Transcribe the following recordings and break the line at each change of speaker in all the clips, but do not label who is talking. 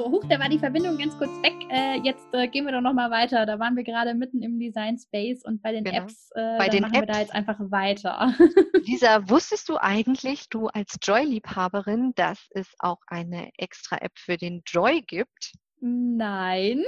So, huch, da war die Verbindung ganz kurz weg. Äh, jetzt äh, gehen wir doch nochmal weiter. Da waren wir gerade mitten im Design Space und bei den genau. Apps, äh,
bei den
machen
Apps.
wir da jetzt einfach weiter.
Lisa, wusstest du eigentlich, du als Joy-Liebhaberin, dass es auch eine extra App für den Joy gibt?
Nein.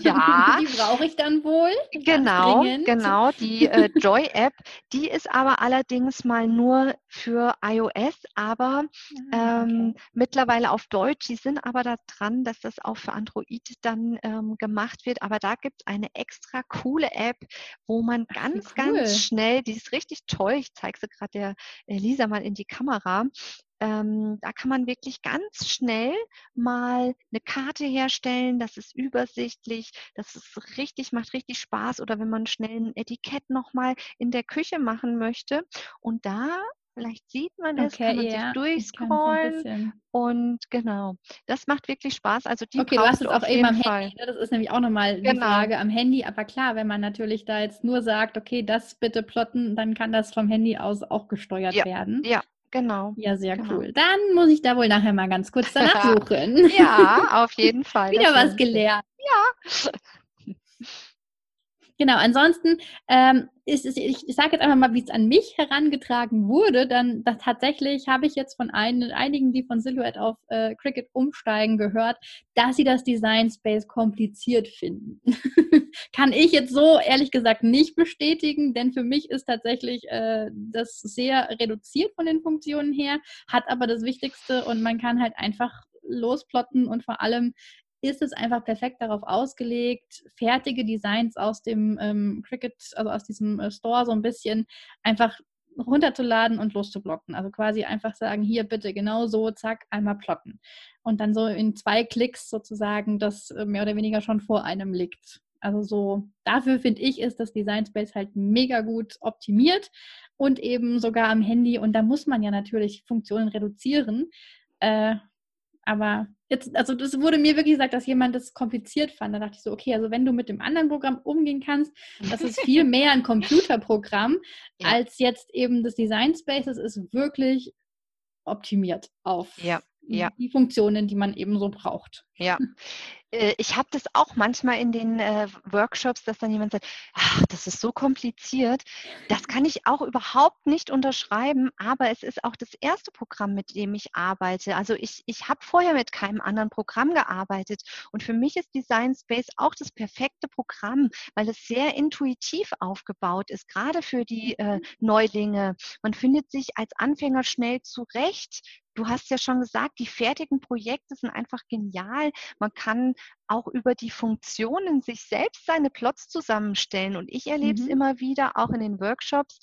Ja.
die brauche ich dann wohl.
Genau, genau. Die äh, Joy-App, die ist aber allerdings mal nur für iOS, aber ah, ähm, okay. mittlerweile auf Deutsch. Die sind aber da dran, dass das auch für Android dann ähm, gemacht wird. Aber da gibt es eine extra coole App, wo man Ach, ganz, cool. ganz schnell, die ist richtig toll. Ich zeige sie gerade der Lisa mal in die Kamera. Ähm, da kann man wirklich ganz schnell mal eine Karte herstellen. Das ist übersichtlich, das ist richtig, macht richtig Spaß. Oder wenn man schnell ein Etikett nochmal in der Küche machen möchte. Und da Vielleicht sieht man es, okay, kann man ja, sich durchscrollen. Und genau, das macht wirklich Spaß. Also die
okay, du hast es auch eben am Fall. Handy. Ne? Das ist nämlich auch nochmal genau. die Frage am Handy. Aber klar, wenn man natürlich da jetzt nur sagt, okay, das bitte plotten, dann kann das vom Handy aus auch gesteuert
ja,
werden.
Ja, Genau.
Ja, sehr
genau.
cool. Dann muss ich da wohl nachher mal ganz kurz danach suchen.
ja, auf jeden Fall.
Wieder was gelernt.
Ja.
Genau, ansonsten ähm, ist es, ich, ich sage jetzt einfach mal, wie es an mich herangetragen wurde, dann das, tatsächlich habe ich jetzt von ein, einigen, die von Silhouette auf äh, Cricut umsteigen, gehört, dass sie das Design Space kompliziert finden. Kann ich jetzt so ehrlich gesagt nicht bestätigen, denn für mich ist tatsächlich äh, das sehr reduziert von den Funktionen her, hat aber das Wichtigste und man kann halt einfach losplotten und vor allem ist es einfach perfekt darauf ausgelegt, fertige Designs aus dem ähm, Cricut, also aus diesem äh, Store so ein bisschen einfach runterzuladen und loszublocken. Also quasi einfach sagen, hier bitte genau so, zack, einmal plotten. Und dann so in zwei Klicks sozusagen das äh, mehr oder weniger schon vor einem liegt. Also so, dafür finde ich, ist das Design Space halt mega gut optimiert und eben sogar am Handy. Und da muss man ja natürlich Funktionen reduzieren. Äh, aber jetzt, also das wurde mir wirklich gesagt, dass jemand das kompliziert fand. Da dachte ich so, okay, also wenn du mit dem anderen Programm umgehen kannst, das ist viel mehr ein Computerprogramm ja. als jetzt eben das Design Space. Es ist wirklich optimiert auf
ja, ja.
die Funktionen, die man eben so braucht.
Ja, ich habe das auch manchmal in den äh, Workshops, dass dann jemand sagt, ach, das ist so kompliziert. Das kann ich auch überhaupt nicht unterschreiben, aber es ist auch das erste Programm, mit dem ich arbeite. Also ich, ich habe vorher mit keinem anderen Programm gearbeitet und für mich ist Design Space auch das perfekte Programm, weil es sehr intuitiv aufgebaut ist, gerade für die äh, Neulinge. Man findet sich als Anfänger schnell zurecht. Du hast ja schon gesagt, die fertigen Projekte sind einfach genial. Man kann auch über die Funktionen sich selbst seine Plots zusammenstellen. Und ich erlebe es mhm. immer wieder, auch in den Workshops,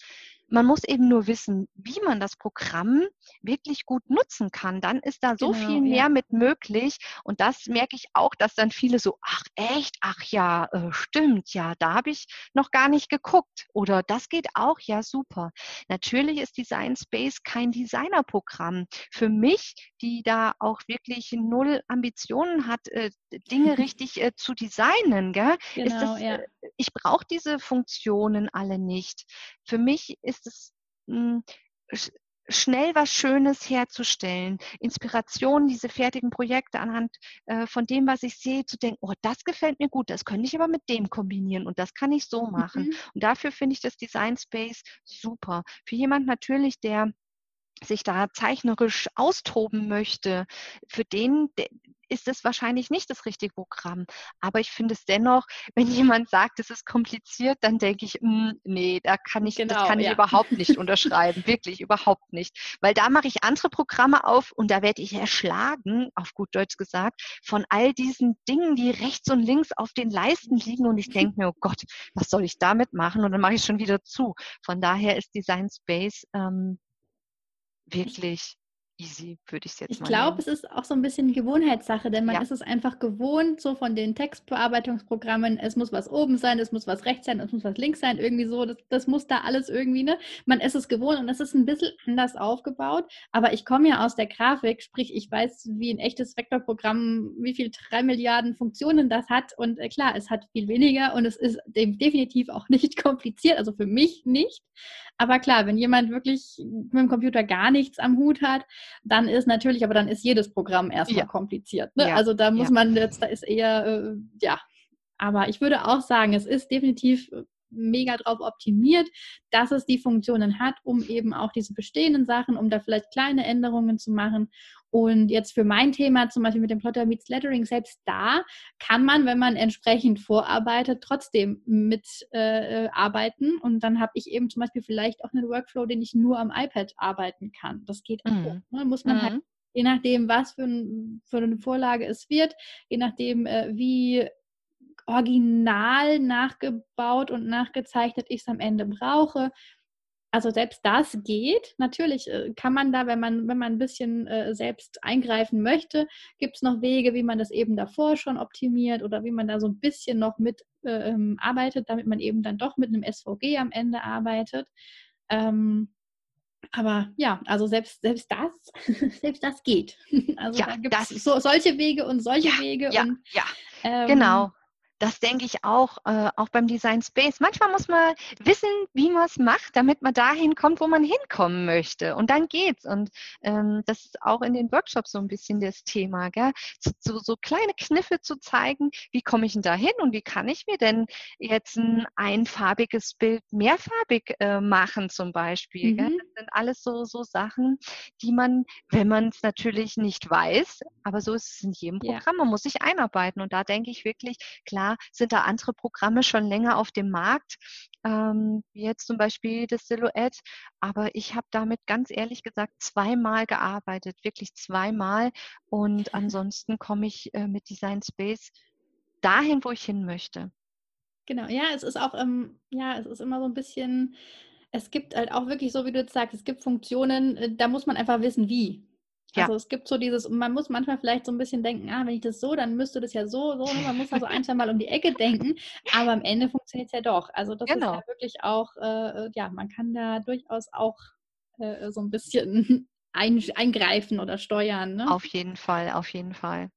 man muss eben nur wissen, wie man das Programm wirklich gut nutzen kann. Dann ist da so genau, viel mehr ja. mit möglich. Und das merke ich auch, dass dann viele so, ach echt, ach ja, äh, stimmt, ja, da habe ich noch gar nicht geguckt. Oder das geht auch, ja, super. Natürlich ist Design Space kein Designerprogramm. Für mich, die da auch wirklich null Ambitionen hat, äh, Dinge richtig äh, zu designen, gell, genau, ist das, ja. Äh, ich brauche diese Funktionen alle nicht. Für mich ist es mh, hm, schnell was Schönes herzustellen, Inspiration, diese fertigen Projekte anhand äh, von dem, was ich sehe, zu denken, oh, das gefällt mir gut, das könnte ich aber mit dem kombinieren und das kann ich so machen. Mhm. Und dafür finde ich das Design Space super. Für jemand natürlich, der sich da zeichnerisch austoben möchte, für den ist es wahrscheinlich nicht das richtige Programm. Aber ich finde es dennoch, wenn jemand sagt, es ist kompliziert, dann denke ich, mh, hm, nee, da kann ich, genau, das kann ja. ich überhaupt nicht unterschreiben. Wirklich, überhaupt nicht. Weil da mache ich andere Programme auf und da werde ich erschlagen, auf gut Deutsch gesagt, von all diesen Dingen, die rechts und links auf den Leisten liegen und ich denke mir, oh Gott, was soll ich damit machen? Und dann mache ich schon wieder zu. Von daher ist Design Space ähm, wirklich easy, würde ich jetzt
ich mal Ich glaube, es ist auch so ein bisschen Gewohnheitssache, denn man ja. ist es einfach gewohnt, so von den Textbearbeitungsprogrammen, es muss was oben sein, es muss was rechts sein, es muss was links sein, irgendwie so, das, das muss da alles irgendwie, ne? Man ist es gewohnt und es ist ein bisschen anders aufgebaut, aber ich komme ja aus der Grafik, sprich, ich weiß, wie ein echtes Vektorprogramm, wie viel drei Milliarden Funktionen das hat und äh, klar, es hat viel weniger und es ist definitiv auch nicht kompliziert, also für mich nicht, aber klar, wenn jemand wirklich mit dem Computer gar nichts am Hut hat, dann ist natürlich, aber dann ist jedes Programm erstmal ja. kompliziert. Ne? Ja. Also da muss man jetzt, da ist eher, äh, ja, aber ich würde auch sagen, es ist definitiv mega drauf optimiert, dass es die Funktionen hat, um eben auch diese bestehenden Sachen, um da vielleicht kleine Änderungen zu machen. Und jetzt für mein Thema, zum Beispiel mit dem Plotter Meets Lettering, selbst da kann man, wenn man entsprechend vorarbeitet, trotzdem mitarbeiten. Äh, und dann habe ich eben zum Beispiel vielleicht auch einen Workflow, den ich nur am iPad arbeiten kann. Das geht mhm. auch. Ne? Muss man halt mhm. halt je nachdem, was für, ein, für, eine Vorlage es wird, je nachdem, äh, wie original nachgebaut und nachgezeichnet ich es am Ende brauche. Also selbst das geht. Natürlich äh, kann man da, wenn man, wenn man ein bisschen äh, selbst eingreifen möchte, gibt es noch Wege, wie man das eben davor schon optimiert oder wie man da so ein bisschen noch mit äh, ähm, arbeitet, damit man eben dann doch mit einem SVG am Ende arbeitet. Ähm, aber ja, also selbst, selbst das, selbst das geht. Also ja, da gibt es so, solche Wege und solche
ja,
Wege.
Ja,
und,
ja. Ähm, genau das denke ich auch, äh, auch beim Design Space. Manchmal muss man wissen, wie man es macht, damit man dahin kommt, wo man hinkommen möchte. Und dann geht's. Und ähm, das ist auch in den Workshops so ein bisschen das Thema, gell? So, so kleine Kniffe zu zeigen, wie komme ich denn da hin und wie kann ich mir denn jetzt ein einfarbiges Bild mehrfarbig äh, machen zum Beispiel. Mhm. Sind alles so, so Sachen, die man, wenn man es natürlich nicht weiß, aber so ist es in jedem Programm, man muss sich einarbeiten. Und da denke ich wirklich, klar, sind da andere Programme schon länger auf dem Markt, ähm, wie jetzt zum Beispiel das Silhouette. Aber ich habe damit ganz ehrlich gesagt zweimal gearbeitet, wirklich zweimal. Und ansonsten komme ich äh, mit Design Space dahin, wo ich hin möchte.
Genau, ja, es ist auch, ähm, ja, es ist immer so ein bisschen, es gibt halt auch wirklich so, wie du jetzt sagst, es gibt Funktionen, äh, da muss man einfach wissen, wie. Ja. Also es gibt so dieses, man muss manchmal vielleicht so ein bisschen denken, ah, wenn ich das so, dann müsste das ja so, so, ne? man muss also ein, zwei Mal um die Ecke denken, aber am Ende funktioniert es ja doch. Also das genau. ist ja wirklich auch, äh, ja, man kann da durchaus auch äh, so ein bisschen ein, eingreifen oder steuern. Ne?
Auf jeden Fall, auf jeden Fall.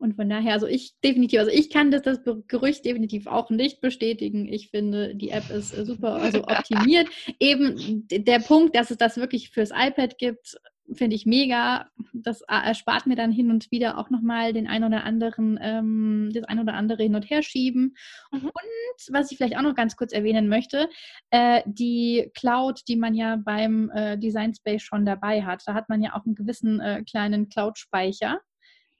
Und von daher, also ich definitiv, also ich kann das, das Gerücht definitiv auch nicht bestätigen. Ich finde, die App ist äh, super also optimiert. Eben der Punkt, dass es das wirklich fürs iPad gibt, finde ich mega. Das erspart mir dann hin und wieder auch nochmal den ein oder anderen, ähm, das ein oder andere hin und her schieben. Mhm. Und was ich vielleicht auch noch ganz kurz erwähnen möchte, äh, die Cloud, die man ja beim äh, Design Space schon dabei hat. Da hat man ja auch einen gewissen äh, kleinen Cloud-Speicher.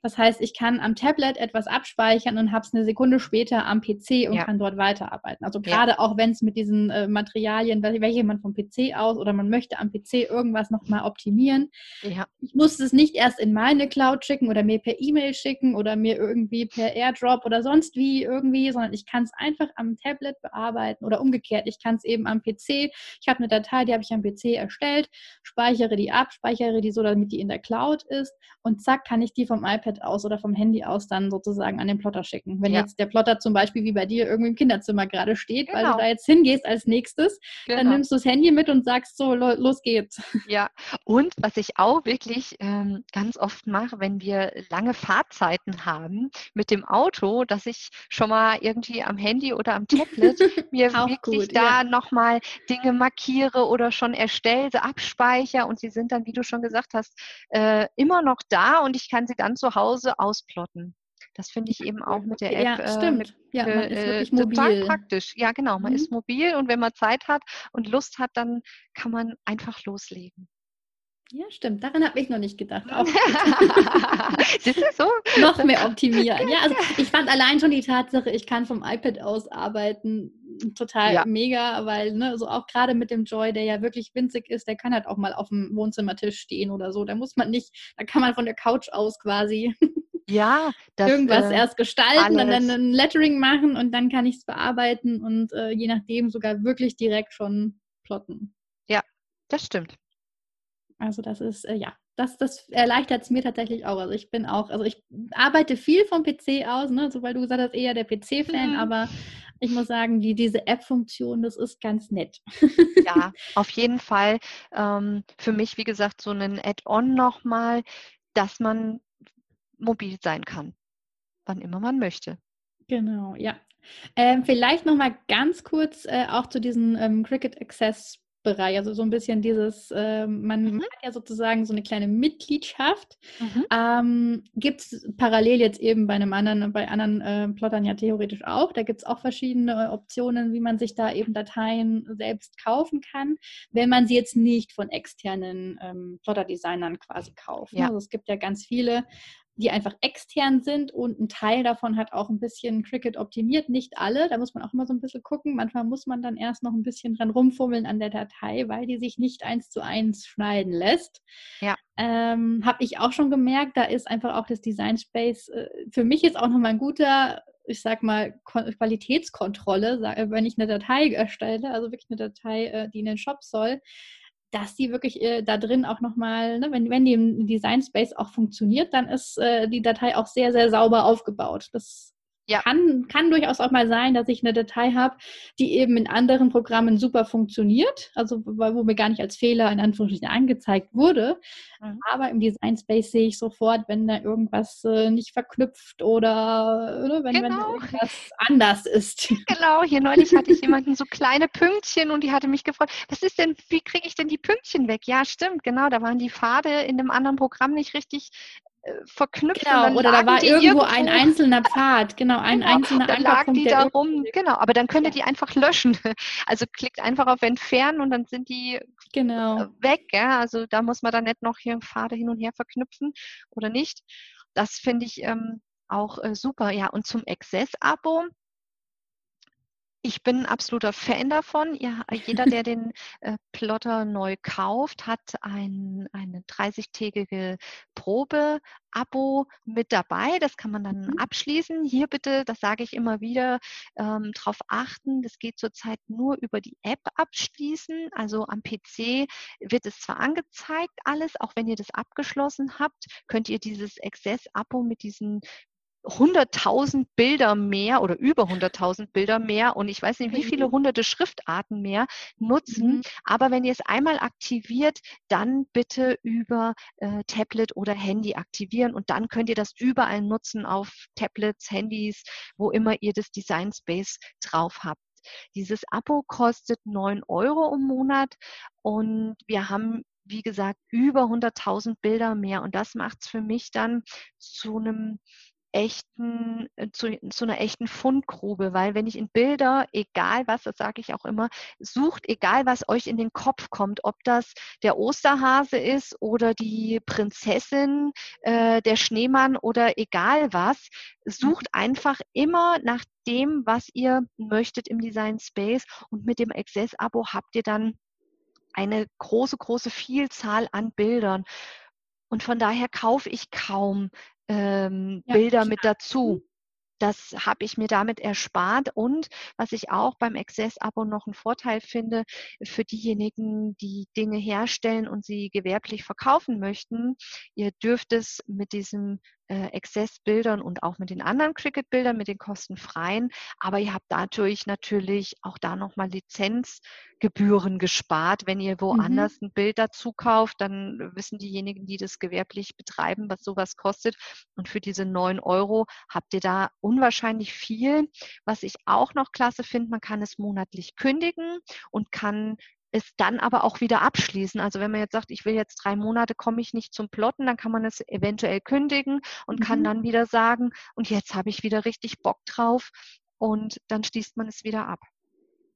Das heißt, ich kann am Tablet etwas abspeichern und habe es eine Sekunde später am PC und ja. kann dort weiterarbeiten. Also gerade ja. auch wenn es mit diesen äh, Materialien, welche man vom PC aus oder man möchte am PC irgendwas nochmal optimieren. Ja. Ich muss es nicht erst in meine Cloud schicken oder mir per E-Mail schicken oder mir irgendwie per AirDrop oder sonst wie irgendwie, sondern ich kann es einfach am Tablet bearbeiten oder umgekehrt. Ich kann es eben am PC. Ich habe eine Datei, die habe ich am PC erstellt, speichere die ab, speichere die so, damit die in der Cloud ist und zack, kann ich die vom iPad iPad aus oder vom Handy aus dann sozusagen an den Plotter schicken. Wenn ja. jetzt der Plotter zum Beispiel wie bei dir irgendwie im Kinderzimmer gerade steht, genau. weil du genau. da jetzt hingehst als nächstes, genau. dann nimmst du das Handy mit und sagst so, los geht's.
Ja, und was ich auch wirklich ähm, ganz oft mache, wenn wir lange Fahrzeiten haben mit dem Auto, dass ich schon mal irgendwie am Handy oder am Tablet mir wirklich gut, da ja. nochmal Dinge markiere oder schon erstelle, abspeichere und sie sind dann, wie du schon gesagt hast, äh, immer noch da und ich kann sie dann zu Hause Hause ausplotten. Das finde ich eben auch mit der App
ja, stimmt. Äh, ja, man ist äh, wirklich mobil. total
praktisch. Ja, genau, man mhm. ist mobil und wenn man Zeit hat und Lust hat, dann kann man einfach loslegen.
Ja, stimmt. Daran habe ich noch nicht gedacht. Auch
so?
noch mehr optimieren. Ja, also ich fand allein schon die Tatsache, ich kann vom iPad aus arbeiten, total ja. mega, weil ne, so auch gerade mit dem Joy, der ja wirklich winzig ist, der kann halt auch mal auf dem Wohnzimmertisch stehen oder so. Da muss man nicht, da kann man von der Couch aus quasi
ja,
das, irgendwas äh, erst gestalten alles. und dann ein Lettering machen und dann kann ich es bearbeiten und äh, je nachdem sogar wirklich direkt schon plotten.
Ja, das stimmt.
Also das ist, äh, ja, das, das erleichtert es mir tatsächlich auch. Also ich bin auch, also ich arbeite viel vom PC aus, ne? so weil du gesagt hast, eher der PC-Fan, mhm. aber ich muss sagen, die, diese App-Funktion, das ist ganz nett.
ja, auf jeden Fall. Ähm, für mich, wie gesagt, so ein Add-on nochmal, dass man mobil sein kann, wann immer man möchte.
Genau, ja. Ähm, vielleicht nochmal ganz kurz äh, auch zu diesen ähm, Cricket Access Bereich, also so ein bisschen dieses, äh, man mhm. hat ja sozusagen so eine kleine Mitgliedschaft. Mhm. Ähm, gibt es parallel jetzt eben bei einem anderen, bei anderen äh, Plottern ja theoretisch auch. Da gibt es auch verschiedene Optionen, wie man sich da eben Dateien selbst kaufen kann, wenn man sie jetzt nicht von externen ähm, Plotter-Designern quasi kauft. Ne? Ja. Also es gibt ja ganz viele die einfach extern sind und ein Teil davon hat auch ein bisschen Cricut optimiert, nicht alle, da muss man auch immer so ein bisschen gucken. Manchmal muss man dann erst noch ein bisschen dran rumfummeln an der Datei, weil die sich nicht eins zu eins schneiden lässt. Ja. Ähm, Habe ich auch schon gemerkt, da ist einfach auch das Design Space äh, für mich jetzt auch nochmal ein guter ich sag mal, Qualitätskontrolle, wenn ich eine Datei erstelle, also wirklich eine Datei, äh, die in den Shop soll, dass die wirklich äh, da drin auch nochmal, ne, wenn, wenn die im Design Space auch funktioniert, dann ist äh, die Datei auch sehr, sehr sauber aufgebaut. Das ja. Kann, kann durchaus auch mal sein, dass ich eine Datei habe, die eben in anderen Programmen super funktioniert, also wo mir gar nicht als Fehler in Anführungsstrichen angezeigt wurde. Mhm. Aber im Design Space sehe ich sofort, wenn da irgendwas äh, nicht verknüpft oder, oder wenn, genau. wenn irgendwas anders ist.
Genau, hier neulich hatte ich jemanden so kleine Pünktchen und die hatte mich gefragt, was ist denn, wie kriege ich denn die Pünktchen weg? Ja, stimmt, genau, da waren die Pfade in dem anderen Programm nicht richtig verknüpft.
Genau, oder da war irgendwo, irgendwo, ein einzelner Pfad, genau, ein genau, einzelner
dann lagen die da rum, genau, aber dann könnt ihr die einfach löschen. Also klickt einfach auf Entfernen und dann sind die genau. Äh, weg. Ja? Also da muss man dann nicht noch hier Pfade hin und her verknüpfen oder nicht. Das finde ich ähm, auch äh, super. Ja, und zum Access-Abo, ich bin ein absoluter Fan davon. Ja, jeder, der den äh, Plotter neu kauft, hat ein, eine 30-tägige Probe-Abo mit dabei. Das kann man dann mhm. abschließen. Hier bitte, das sage ich immer wieder, ähm, darauf achten. Das geht zurzeit nur über die App abschließen. Also am PC wird es zwar angezeigt alles, auch wenn ihr das abgeschlossen habt, könnt ihr dieses Access-Abo mit diesen 100.000 Bilder mehr oder über 100.000 Bilder mehr und ich weiß nicht, wie viele hunderte Schriftarten mehr nutzen. Mhm. Aber wenn ihr es einmal aktiviert, dann bitte über äh, Tablet oder Handy aktivieren und dann könnt ihr das überall nutzen auf Tablets, Handys, wo immer ihr das Design Space drauf habt. Dieses Abo kostet 9 Euro im Monat und wir haben wie gesagt, über 100.000 Bilder mehr. Und das macht es für mich dann zu einem echten, äh, zu, zu einer echten Fundgrube, weil wenn ich in Bilder, egal was, das sage ich auch immer, sucht, egal was euch in den Kopf kommt, ob das der Osterhase ist oder die Prinzessin, äh, der Schneemann oder egal was, sucht mhm. einfach immer nach dem, was ihr möchtet im Design Space und mit dem Access-Abo habt ihr dann eine große, große Vielzahl an Bildern. Und von daher kaufe ich kaum ähm, ja, Bilder klar. mit dazu. Das habe ich mir damit erspart. Und was ich auch beim Access-Abo noch einen Vorteil finde, für diejenigen, die Dinge herstellen und sie gewerblich verkaufen möchten, ihr dürft es mit diesem äh, Access-Bildern und auch mit den anderen Cricut-Bildern, mit den kostenfreien. Aber ihr habt dadurch natürlich auch da nochmal Lizenzgebühren gespart. Wenn ihr woanders mhm. ein Bild dazu kauft, dann wissen diejenigen, die das gewerblich betreiben, was sowas kostet. Und für diese 9 Euro habt ihr da unwahrscheinlich viel. Was ich auch noch klasse finde, man kann es monatlich kündigen und kann es dann aber auch wieder abschließen. Also wenn man jetzt sagt, ich will jetzt drei Monate, komme ich nicht zum Plotten, dann kann man es eventuell kündigen und mhm. kann dann wieder sagen, und jetzt habe ich wieder richtig Bock drauf und dann schließt man es wieder ab.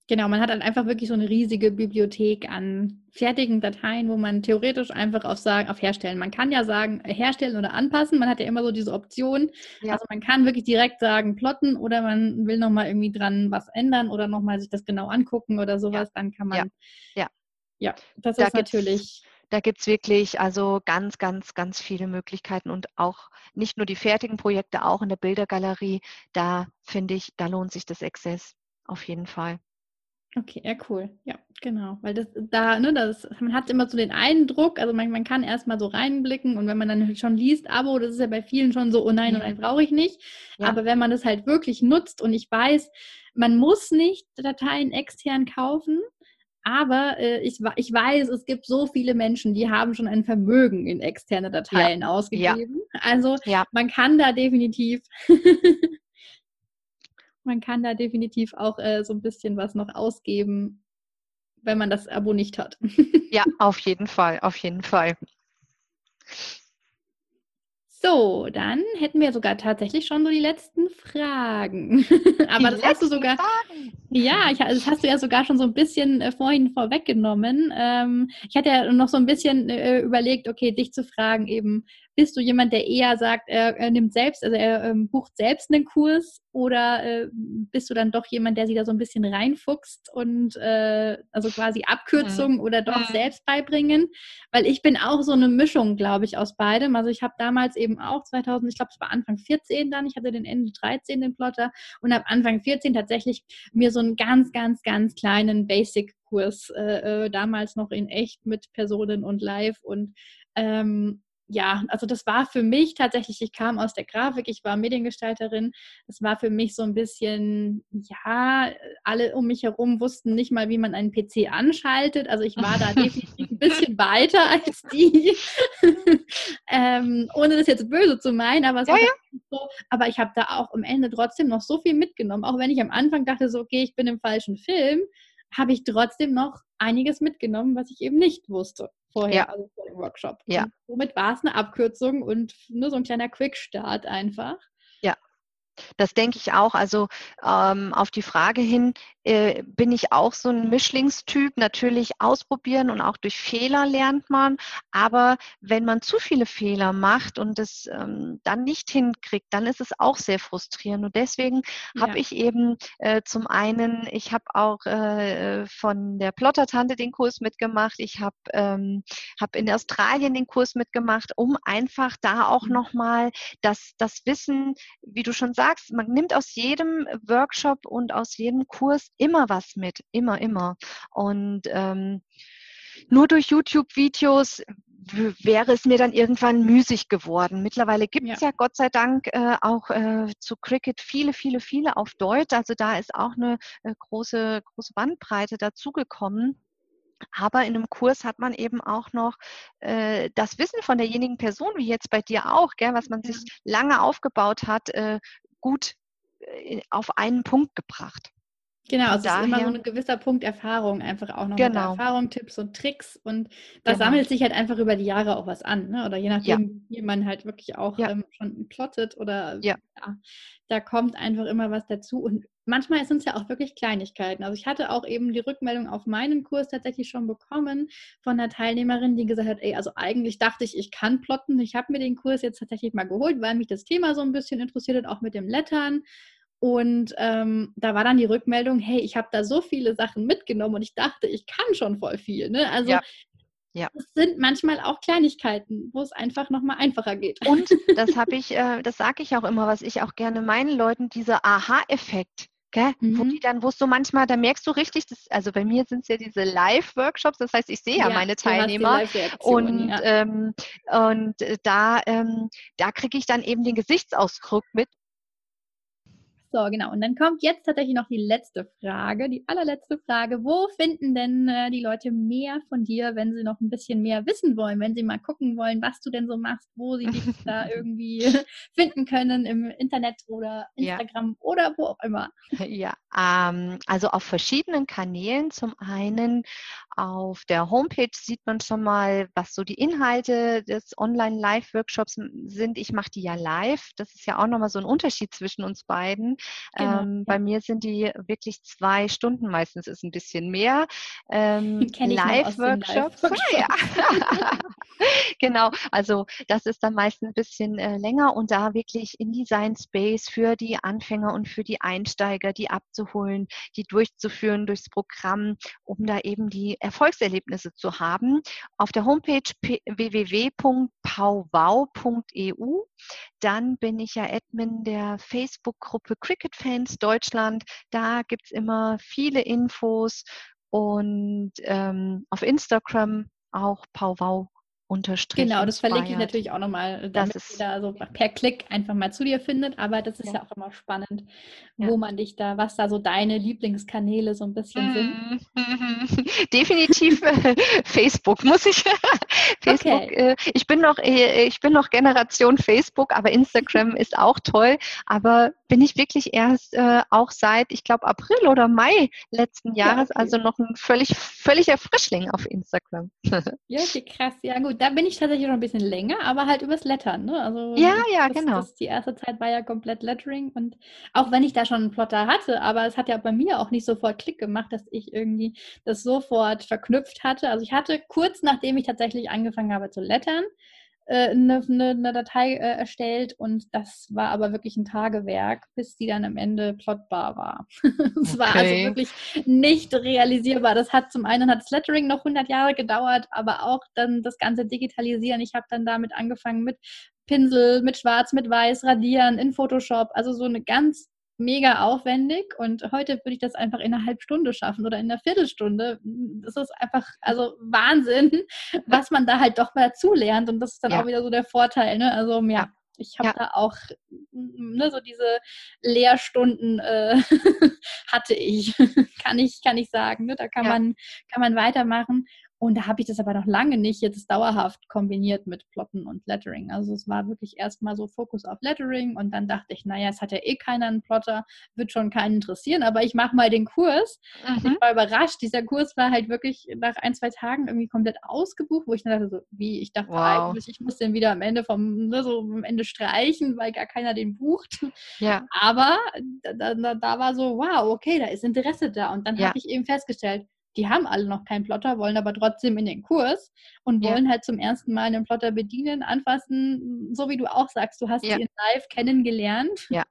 Genau, man hat dann einfach wirklich so eine riesige Bibliothek an fertigen Dateien, wo man theoretisch einfach auf sagen, auf herstellen. Man kann ja sagen, herstellen oder anpassen. Man hat ja immer so diese Option. Ja. Also man kann wirklich direkt sagen, plotten oder man will nochmal irgendwie dran was ändern oder nochmal sich das genau angucken oder sowas. Ja. Dann kann man.
Ja, ja.
ja das da ist natürlich.
Da gibt es wirklich also ganz, ganz, ganz viele Möglichkeiten und auch nicht nur die fertigen Projekte, auch in der Bildergalerie. Da finde ich, da lohnt sich das Access auf jeden Fall.
Okay, ja, cool. Ja, genau. Weil das da, ne, das, man hat immer so den Eindruck, also man, man kann erstmal so reinblicken und wenn man dann schon liest, Abo, das ist ja bei vielen schon so, oh nein, ja. oh nein, brauche ich nicht. Ja. Aber wenn man das halt wirklich nutzt und ich weiß, man muss nicht Dateien extern kaufen, aber äh, ich, ich weiß, es gibt so viele Menschen, die haben schon ein Vermögen in externe Dateien ja. ausgegeben. Also man kann da definitiv man kann da definitiv auch äh, so ein bisschen was noch ausgeben, wenn man das Abo nicht hat.
ja, auf jeden Fall, auf jeden Fall.
So, dann hätten wir sogar tatsächlich schon so die letzten Fragen. Aber die das hast du sogar. Fragen. Ja, ich, das hast du ja sogar schon so ein bisschen äh, vorhin vorweggenommen. Ähm, ich hatte ja noch so ein bisschen äh, überlegt, okay, dich zu fragen, eben, bist du jemand, der eher sagt, er, er nimmt selbst, also er ähm, bucht selbst einen Kurs oder äh, bist du dann doch jemand, der sich da so ein bisschen reinfuchst und äh, also quasi Abkürzungen mhm. oder doch mhm. selbst beibringen? Weil ich bin auch so eine Mischung, glaube ich, aus beidem. Also ich habe damals eben auch 2000, ich glaube, es war Anfang 14 dann, ich hatte den Ende 13 den Plotter und habe Anfang 14 tatsächlich mir so einen ganz, ganz, ganz kleinen Basic-Kurs äh, äh, damals noch in echt mit Personen und live und ähm, ja, also das war für mich tatsächlich, ich kam aus der Grafik, ich war Mediengestalterin, das war für mich so ein bisschen, ja, alle um mich herum wussten nicht mal, wie man einen PC anschaltet, also ich war da definitiv ein bisschen weiter als die, ähm, ohne das jetzt böse zu meinen, aber, ja, ja. So, aber ich habe da auch am Ende trotzdem noch so viel mitgenommen, auch wenn ich am Anfang dachte so, okay, ich bin im falschen Film, habe ich trotzdem noch einiges mitgenommen, was ich eben nicht wusste vorher, ja. also vor dem Workshop. Ja. Und somit war es eine Abkürzung und nur so ein kleiner Quickstart einfach.
Ja, das denke ich auch. Also ähm, auf die Frage hin, äh, bin ich auch so ein Mischlingstyp. Natürlich ausprobieren und auch durch Fehler lernt man. Aber wenn man zu viele Fehler macht und es ähm, dann nicht hinkriegt, dann ist es auch sehr frustrierend. Und deswegen ja. habe ich eben äh, zum einen, ich habe auch äh, von der Plottertante den Kurs mitgemacht. Ich habe ähm, hab in Australien den Kurs mitgemacht, um einfach da auch mhm. nochmal das, das Wissen, wie du schon sagst, man nimmt aus jedem Workshop und aus jedem Kurs immer was mit, immer, immer. Und ähm, nur durch YouTube-Videos wäre es mir dann irgendwann müßig geworden. Mittlerweile gibt es ja. ja. Gott sei Dank äh, auch äh, zu Cricket viele, viele, viele auf Deutsch. Also da ist auch eine äh, große, große Bandbreite dazugekommen. Aber in einem Kurs hat man eben auch noch äh, das Wissen von derjenigen Person, wie jetzt bei dir auch, gell, was man ja. sich lange aufgebaut hat, äh, gut äh, auf einen Punkt gebracht.
Genau, also es ist immer so ein gewisser Punkt Erfahrung, einfach auch noch genau. Erfahrung, Tipps und Tricks und da genau. sammelt sich halt einfach über die Jahre auch was an, ne? oder je nachdem, ja. wie man halt wirklich auch ja. ähm, schon plottet oder ja. ja. da kommt einfach immer was dazu und manchmal sind es ja auch wirklich Kleinigkeiten. Also ich hatte auch eben die Rückmeldung auf meinen Kurs tatsächlich schon bekommen von einer Teilnehmerin, die gesagt hat, ey, also eigentlich dachte ich, ich kann plotten. Ich habe mir den Kurs jetzt tatsächlich mal geholt, weil mich das Thema so ein bisschen interessiert hat, auch mit dem Lettern. Und ähm, da war dann die Rückmeldung, hey, ich habe da so viele Sachen mitgenommen und ich dachte, ich kann schon voll viel. Ne? Also ja. Ja. Das sind manchmal auch Kleinigkeiten, wo es einfach nochmal einfacher geht.
Und das habe ich, äh, das sage ich auch immer, was ich auch gerne meinen Leuten, dieser Aha-Effekt. Mhm. Wo die dann, wo du manchmal, da merkst du richtig, das, also bei mir sind es ja diese Live-Workshops, das heißt, ich sehe ja, ja meine Teilnehmer und, ja. ähm, und äh, da, ähm, da kriege ich dann eben den Gesichtsausdruck mit,
so, genau. Und dann kommt jetzt tatsächlich noch die letzte Frage, die allerletzte Frage. Wo finden denn äh, die Leute mehr von dir, wenn sie noch ein bisschen mehr wissen wollen, wenn sie mal gucken wollen, was du denn so machst, wo sie dich da irgendwie finden können im Internet oder Instagram ja. oder wo auch immer?
Ja, ähm, also auf verschiedenen Kanälen. Zum einen auf der Homepage sieht man schon mal, was so die Inhalte des Online-Live-Workshops sind. Ich mache die ja live. Das ist ja auch nochmal so ein Unterschied zwischen uns beiden. Genau, ähm, ja. Bei mir sind die wirklich zwei Stunden, meistens ist ein bisschen mehr. Ähm, Live-Workshops. Live ja. genau, also das ist dann meistens ein bisschen äh, länger und da wirklich in Design Space für die Anfänger und für die Einsteiger, die abzuholen, die durchzuführen durchs Programm, um da eben die Erfolgserlebnisse zu haben. Auf der Homepage www.powwow.eu. Dann bin ich ja Admin der Facebook-Gruppe Cricket Fans Deutschland. Da gibt es immer viele Infos und ähm, auf Instagram auch powwow unterstrich.
Genau, das verlinke ich natürlich auch nochmal, damit
das ist,
jeder so per Klick einfach mal zu dir findet. Aber das ist ja, ja auch immer spannend, ja. wo man dich da, was da so deine Lieblingskanäle so ein bisschen sind.
Definitiv äh, Facebook, muss ich. Facebook, okay. äh, ich bin noch, äh, ich bin noch Generation Facebook, aber Instagram ist auch toll. Aber bin ich wirklich erst auch seit, ich glaube, April oder Mai letzten Jahres, ja, okay. also noch ein völlig, völliger Frischling auf Instagram.
ja, okay, krass. Ja, gut, da bin ich tatsächlich noch ein bisschen länger, aber halt übers Lettern. Ne? Also,
ja, ja,
das,
genau.
Das, die erste Zeit war ja komplett Lettering und auch wenn ich da schon einen Plotter hatte, aber es hat ja bei mir auch nicht sofort Klick gemacht, dass ich irgendwie das sofort verknüpft hatte. Also ich hatte kurz nachdem ich tatsächlich angefangen habe zu lettern, eine, äh, eine, eine, Datei äh, erstellt und das war aber wirklich ein Tagewerk, bis die dann am Ende plotbar war. Es okay. war also wirklich nicht realisierbar. Das hat zum einen hat das Lettering noch 100 Jahre gedauert, aber auch dann das ganze Digitalisieren. Ich habe dann damit angefangen mit Pinsel, mit Schwarz, mit Weiß, Radieren in Photoshop. Also so eine ganz mega aufwendig und heute würde ich das einfach in einer halben Stunde schaffen oder in einer Viertelstunde. Das ist einfach, also Wahnsinn, was man da halt doch mal dazu lernt und das ist dann ja. auch wieder so der Vorteil. Ne? Also ja, ich habe ja. da auch ne, so diese Lehrstunden äh, hatte ich, kann ich, kann ich sagen. Ne? Da kann ja. man, kann man weitermachen. Und da habe ich das aber noch lange nicht jetzt dauerhaft kombiniert mit Plotten und Lettering. Also es war wirklich erstmal so Fokus auf Lettering und dann dachte ich, naja, es hat ja eh keiner einen Plotter, wird schon keinen interessieren, aber ich mache mal den Kurs. Mhm. Ich war überrascht. Dieser Kurs war halt wirklich nach ein, zwei Tagen irgendwie komplett ausgebucht, wo ich dann dachte, so, wie, ich dachte wow. eigentlich, ich muss den wieder am Ende vom, ne, so am Ende streichen, weil gar keiner den bucht. Ja. Aber da, da, da war so, wow, okay, da ist Interesse da. Und dann ja. habe ich eben festgestellt, die haben alle noch keinen Plotter, wollen aber trotzdem in den Kurs und wollen ja. halt zum ersten Mal einen Plotter bedienen, anfassen, so wie du auch sagst, du hast ja. ihn live kennengelernt. Ja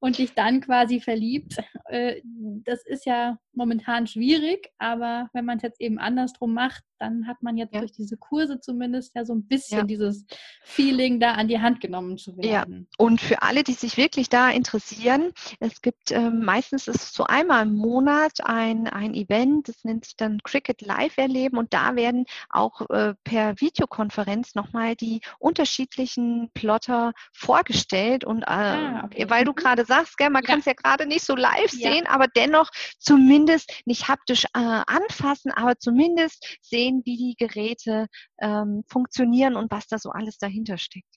und dich dann quasi verliebt. Äh, das ist ja momentan schwierig, aber wenn man es jetzt eben andersrum macht, dann hat man jetzt ja. durch diese Kurse zumindest ja so ein bisschen ja. dieses Feeling, da an die Hand genommen zu werden.
Ja. Und für alle, die sich wirklich da interessieren, es gibt äh, meistens ist so einmal im Monat ein, ein Event, das nennt sich dann Cricket Live erleben und da werden auch äh, per Videokonferenz nochmal die unterschiedlichen Plotter vorgestellt und äh, ah, okay. weil du mhm. gerade sagst, gell, man ja. kann es ja gerade nicht so live sehen, aber dennoch zumindest nicht haptisch äh, anfassen, aber zumindest sehen, wie die Geräte ähm, funktionieren und was da so alles dahinter steckt.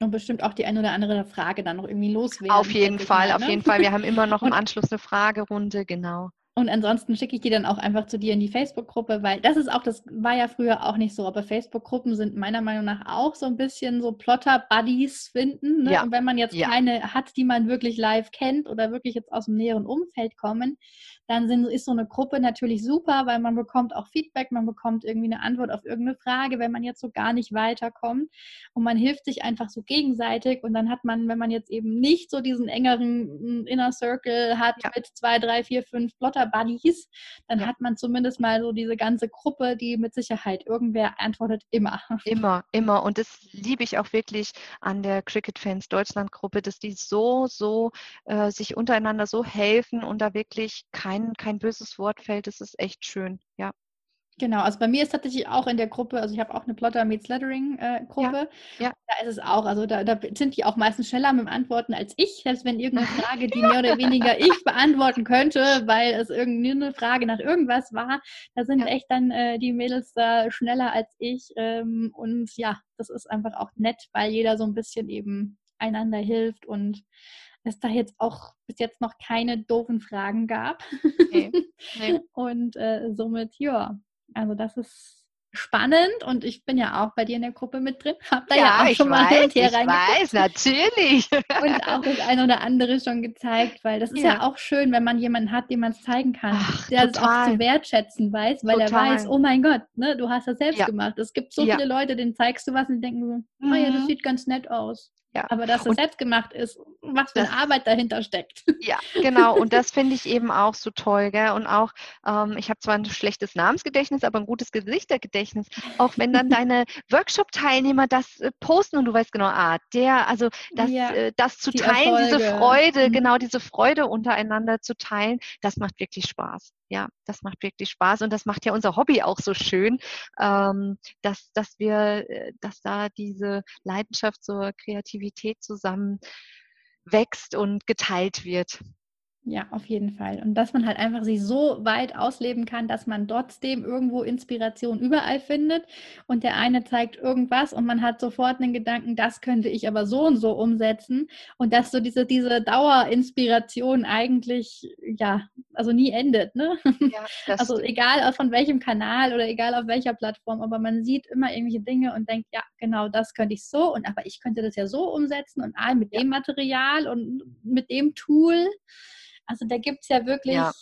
Und bestimmt auch die eine oder andere Frage dann noch irgendwie loswerden.
Auf jeden Fall, mal, ne? auf jeden Fall. Wir haben immer noch im Anschluss eine Fragerunde, genau.
Und ansonsten schicke ich die dann auch einfach zu dir in die Facebook-Gruppe, weil das ist auch, das war ja früher auch nicht so, aber Facebook-Gruppen sind meiner Meinung nach auch so ein bisschen so Plotter-Buddies finden. Ne? Ja. Und wenn man jetzt ja. keine hat, die man wirklich live kennt oder wirklich jetzt aus dem näheren Umfeld kommen, dann sind, ist so eine Gruppe natürlich super, weil man bekommt auch Feedback, man bekommt irgendwie eine Antwort auf irgendeine Frage, wenn man jetzt so gar nicht weiterkommt. Und man hilft sich einfach so gegenseitig. Und dann hat man, wenn man jetzt eben nicht so diesen engeren hm, Inner Circle hat ja. mit zwei, drei, vier, fünf Plotter-Buddies, dann ja. hat man zumindest mal so diese ganze Gruppe, die mit Sicherheit irgendwer antwortet immer.
Immer, immer. Und das liebe ich auch wirklich an der Cricket Fans Deutschland Gruppe, dass die so, so äh, sich untereinander so helfen und da wirklich kein kein, kein böses Wort fällt. Das ist echt schön, ja.
Genau, also bei mir ist tatsächlich auch in der Gruppe, also ich habe auch eine Plotter Meets Lettering äh, Gruppe. Ja, ja. Da ist es auch, also da, da, sind die auch meistens schneller mit dem Antworten als ich, selbst wenn irgendeine Frage, die mehr oder weniger ich beantworten könnte, weil es irgendeine Frage nach irgendwas war, da sind ja. echt dann äh, die Mädels da schneller als ich. Ähm, und ja, das ist einfach auch nett, weil jeder so ein bisschen eben einander hilft und es da jetzt auch bis jetzt noch keine doofen Fragen gab. Nee. Nee. und äh, somit, ja, also das ist spannend und ich bin ja auch bei dir in der Gruppe mit drin.
Hab da ja, ja auch schon weiß, mal ich weiß, natürlich.
und auch das eine oder andere schon gezeigt, weil das ist ja, ja auch schön, wenn man jemanden hat, dem man es zeigen kann, Ach, der es auch zu wertschätzen weiß, weil total. er weiß, oh mein Gott, ne, du hast das selbst ja. gemacht. Es gibt so viele Leute, denen zeigst du was und die denken so, oh ja, das mhm. sieht ganz nett aus. Ja. Aber dass es selbst gemacht ist, was für das, eine Arbeit dahinter steckt.
Ja, genau. Und das finde ich eben auch so toll. Gell? Und auch, ähm, ich habe zwar ein schlechtes Namensgedächtnis, aber ein gutes Gesichtergedächtnis. Auch wenn dann deine Workshop-Teilnehmer das äh, posten und du weißt genau, ah, der, also das, ja, äh, das zu teilen, Erfolge. diese Freude, mhm. genau diese Freude untereinander zu teilen, das macht wirklich Spaß. Ja, das macht wirklich Spaß und das macht ja unser Hobby auch so schön, ähm, dass, dass wir, äh, dass da diese Leidenschaft zur Kreativität zusammen wächst und geteilt wird.
Ja, auf jeden Fall. Und dass man halt einfach sich so weit ausleben kann, dass man trotzdem irgendwo Inspiration überall findet und der eine zeigt irgendwas und man hat sofort einen Gedanken, das könnte ich aber so und so umsetzen und dass so diese, diese Dauerinspiration eigentlich, ja, also nie endet, ne? Ja, also egal von welchem Kanal oder egal auf welcher Plattform, aber man sieht immer irgendwelche Dinge und denkt, ja, genau, das könnte ich so und aber ich könnte das ja so umsetzen und all mit dem Material und mit dem Tool. Also da gibt es ja wirklich ja.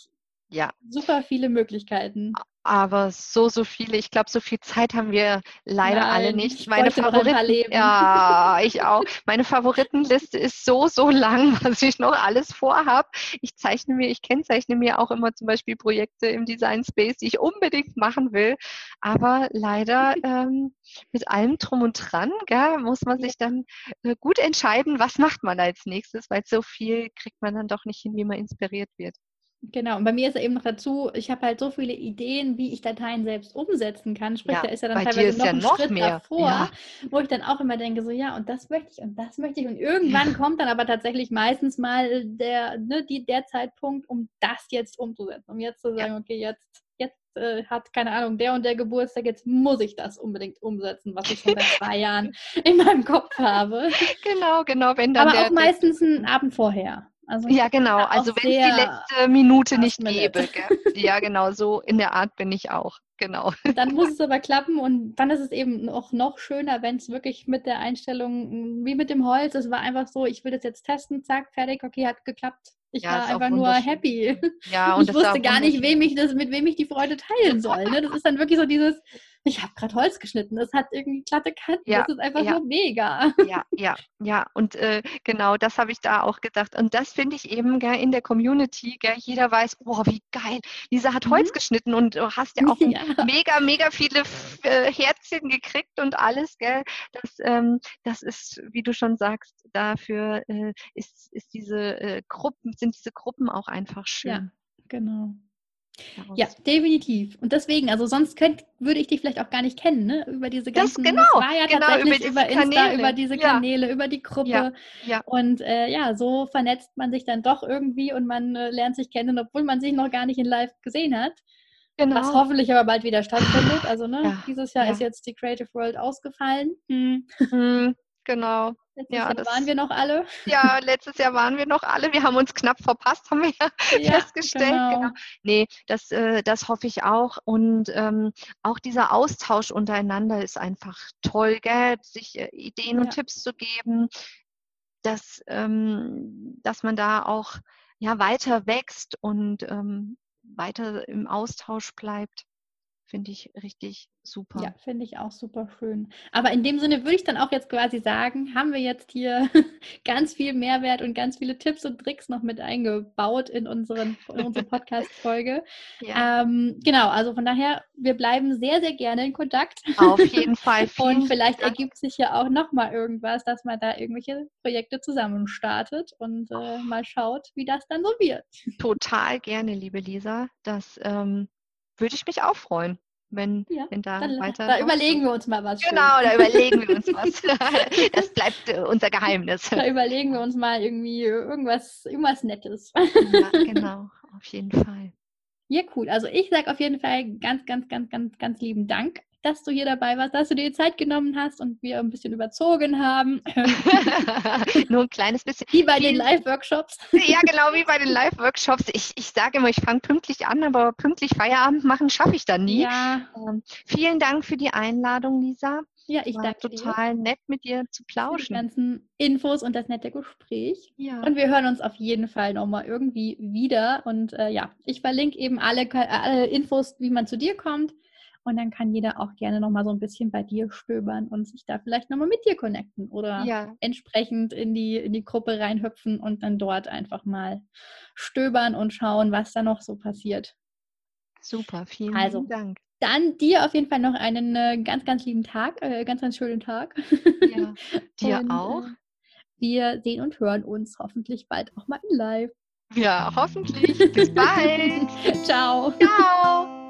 Ja. super viele Möglichkeiten
aber so, so viele. Ich glaube, so viel Zeit haben wir leider Nein, alle nicht. Meine Favoriten, ja, ich auch. Meine Favoritenliste ist so, so lang, was ich noch alles vorhabe. Ich zeichne mir, ich kennzeichne mir auch immer zum Beispiel Projekte im Design Space, die ich unbedingt machen will. Aber leider ähm, mit allem drum und dran, gell, muss man sich dann äh, gut entscheiden, was macht man als nächstes, weil so viel kriegt man dann doch nicht hin, wie man inspiriert wird.
Genau, und bei mir ist ja eben noch dazu, ich habe halt so viele Ideen, wie ich Dateien selbst umsetzen kann. Sprich, ja, da ist ja dann teilweise noch ja ein noch Schritt mehr. davor, ja. wo ich dann auch immer denke, so ja, und das möchte ich und das möchte ich. Und irgendwann kommt dann aber tatsächlich meistens mal der, ne, die, der Zeitpunkt, um das jetzt umzusetzen, um jetzt zu sagen, okay, jetzt, jetzt äh, hat, keine Ahnung, der und der Geburtstag, jetzt muss ich das unbedingt umsetzen, was ich schon seit zwei Jahren in meinem Kopf habe.
Genau, genau, wenn dann.
Aber auch meistens einen Abend vorher.
Also ja, genau. Also wenn es die letzte Minute nicht gäbe. ja, genau. So in der Art bin ich auch. Genau.
Dann muss es aber klappen und dann ist es eben auch noch schöner, wenn es wirklich mit der Einstellung, wie mit dem Holz, es war einfach so, ich will das jetzt testen, zack, fertig, okay, hat geklappt. Ich ja, war einfach nur happy. Ja, und ich wusste gar nicht, wem ich das, mit wem ich die Freude teilen soll. Ne? Das ist dann wirklich so dieses, ich habe gerade Holz geschnitten, das hat irgendwie glatte Kanten, ja, das ist einfach ja. nur mega.
Ja, ja, ja, und äh, genau das habe ich da auch gedacht. Und das finde ich eben gell, in der Community, gell, jeder weiß, oh, wie geil, Lisa hat Holz mhm. geschnitten und du hast ja auch ja. mega, mega viele äh, Herzchen gekriegt und alles, gell. Das, ähm, das ist, wie du schon sagst, dafür äh, ist, ist diese äh, Gruppen, sind diese Gruppen auch einfach schön. Ja,
genau. Ja, definitiv. Und deswegen, also sonst könnt, würde ich dich vielleicht auch gar nicht kennen, ne? Über diese ganzen,
das, genau,
das war ja genau, tatsächlich über, über Insta, Kanäle. über diese Kanäle, ja. über die Gruppe. Ja, ja. Und äh, ja, so vernetzt man sich dann doch irgendwie und man äh, lernt sich kennen, obwohl man sich noch gar nicht in Live gesehen hat. Genau. Was hoffentlich aber bald wieder stattfindet. Also ne, ja, dieses Jahr ist jetzt die Creative World ausgefallen. Hm.
Hm, genau.
Letztes ja, Jahr das, waren wir noch alle.
Ja, letztes Jahr waren wir noch alle. Wir haben uns knapp verpasst, haben wir ja, ja festgestellt. Genau. genau. Nee, das, äh, das hoffe ich auch. Und ähm, auch dieser Austausch untereinander ist einfach toll, gell? sich äh, Ideen ja. und Tipps zu geben, dass, ähm, dass man da auch ja, weiter wächst und ähm, weiter im Austausch bleibt finde ich richtig super.
Ja, finde ich auch super schön. Aber in dem Sinne würde ich dann auch jetzt quasi sagen, haben wir jetzt hier ganz viel Mehrwert und ganz viele Tipps und Tricks noch mit eingebaut in, unseren, in unsere Podcast-Folge. ja. ähm, genau, also von daher, wir bleiben sehr, sehr gerne in Kontakt.
Auf jeden Fall.
und vielleicht Dank. ergibt sich ja auch nochmal irgendwas, dass man da irgendwelche Projekte zusammen startet und äh, mal schaut, wie das dann so wird.
Total gerne, liebe Lisa. Das ähm, würde ich mich auch freuen, wenn, ja, wenn da dann, weiter.
Da überlegen wir uns mal was.
Genau, da überlegen wir uns was. das bleibt äh, unser Geheimnis.
Da überlegen wir uns mal irgendwie irgendwas, irgendwas Nettes.
ja, genau, auf jeden Fall.
Ja, cool. Also ich sage auf jeden Fall ganz, ganz, ganz, ganz, ganz lieben Dank dass du hier dabei warst, dass du dir die Zeit genommen hast und wir ein bisschen überzogen haben.
Nur ein kleines bisschen.
Wie bei den Live-Workshops.
ja, genau, wie bei den Live-Workshops. Ich, ich sage immer, ich fange pünktlich an, aber pünktlich Feierabend machen schaffe ich dann nie. Ja. Ähm, vielen Dank für die Einladung, Lisa.
Ja, ich danke
dir. total nett mit dir zu plauschen.
Die ganzen Infos und das nette Gespräch. Ja. Und wir hören uns auf jeden Fall nochmal irgendwie wieder. Und äh, ja, ich verlinke eben alle, alle Infos, wie man zu dir kommt Und dann kann jeder auch gerne nochmal so ein bisschen bei dir stöbern und sich da vielleicht nochmal mit dir connecten oder ja. entsprechend in die, in die Gruppe reinhüpfen und dann dort einfach mal stöbern und schauen, was da noch so passiert.
Super, vielen also, Dank.
Dann dir auf jeden Fall noch einen äh, ganz, ganz lieben Tag, äh, ganz, ganz schönen Tag.
Ja, dir und, auch. Äh,
wir sehen und hören uns hoffentlich bald auch mal in live.
Ja, hoffentlich. Bis bald.
Ciao.
Ciao.